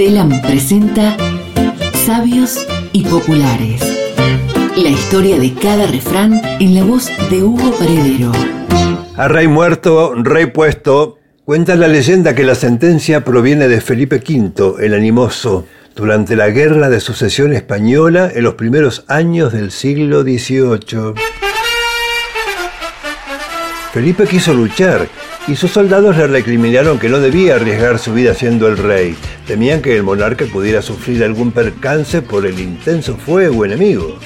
Telam presenta Sabios y Populares. La historia de cada refrán en la voz de Hugo Paredero. A rey muerto, rey puesto, cuenta la leyenda que la sentencia proviene de Felipe V, el animoso, durante la Guerra de Sucesión Española en los primeros años del siglo XVIII. Felipe quiso luchar y sus soldados le recriminaron que no debía arriesgar su vida siendo el rey. Temían que el monarca pudiera sufrir algún percance por el intenso fuego enemigo.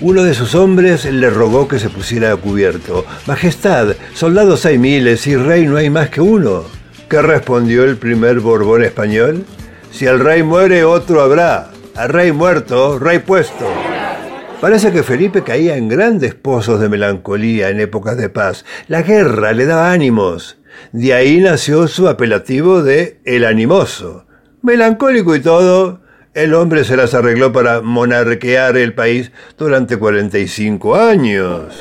Uno de sus hombres le rogó que se pusiera a cubierto. Majestad, soldados hay miles y rey no hay más que uno. ¿Qué respondió el primer Borbón español? Si el rey muere, otro habrá. A rey muerto, rey puesto. Parece que Felipe caía en grandes pozos de melancolía en épocas de paz. La guerra le daba ánimos. De ahí nació su apelativo de El Animoso. Melancólico y todo, el hombre se las arregló para monarquear el país durante 45 años.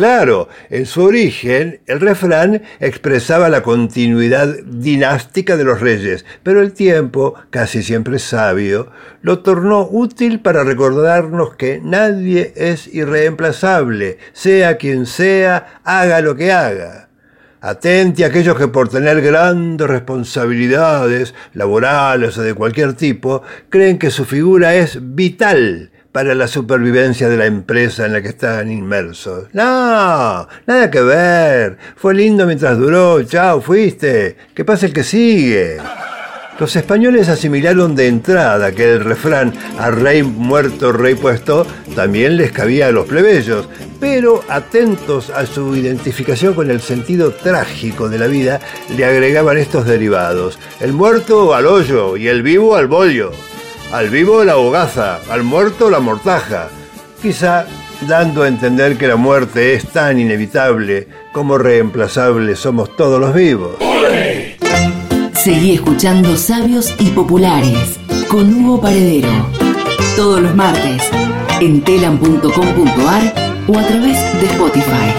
Claro, en su origen el refrán expresaba la continuidad dinástica de los reyes, pero el tiempo, casi siempre sabio, lo tornó útil para recordarnos que nadie es irreemplazable, sea quien sea, haga lo que haga. Atente a aquellos que por tener grandes responsabilidades laborales o de cualquier tipo, creen que su figura es vital para la supervivencia de la empresa en la que están inmersos. No, nada que ver. Fue lindo mientras duró. Chao, fuiste. Que pase el que sigue. Los españoles asimilaron de entrada que el refrán a rey muerto, rey puesto también les cabía a los plebeyos, pero atentos a su identificación con el sentido trágico de la vida, le agregaban estos derivados. El muerto al hoyo y el vivo al bollo. Al vivo la hogaza, al muerto la mortaja. Quizá dando a entender que la muerte es tan inevitable como reemplazable somos todos los vivos. Seguí escuchando Sabios y Populares con Hugo Paredero. Todos los martes en telam.com.ar o a través de Spotify.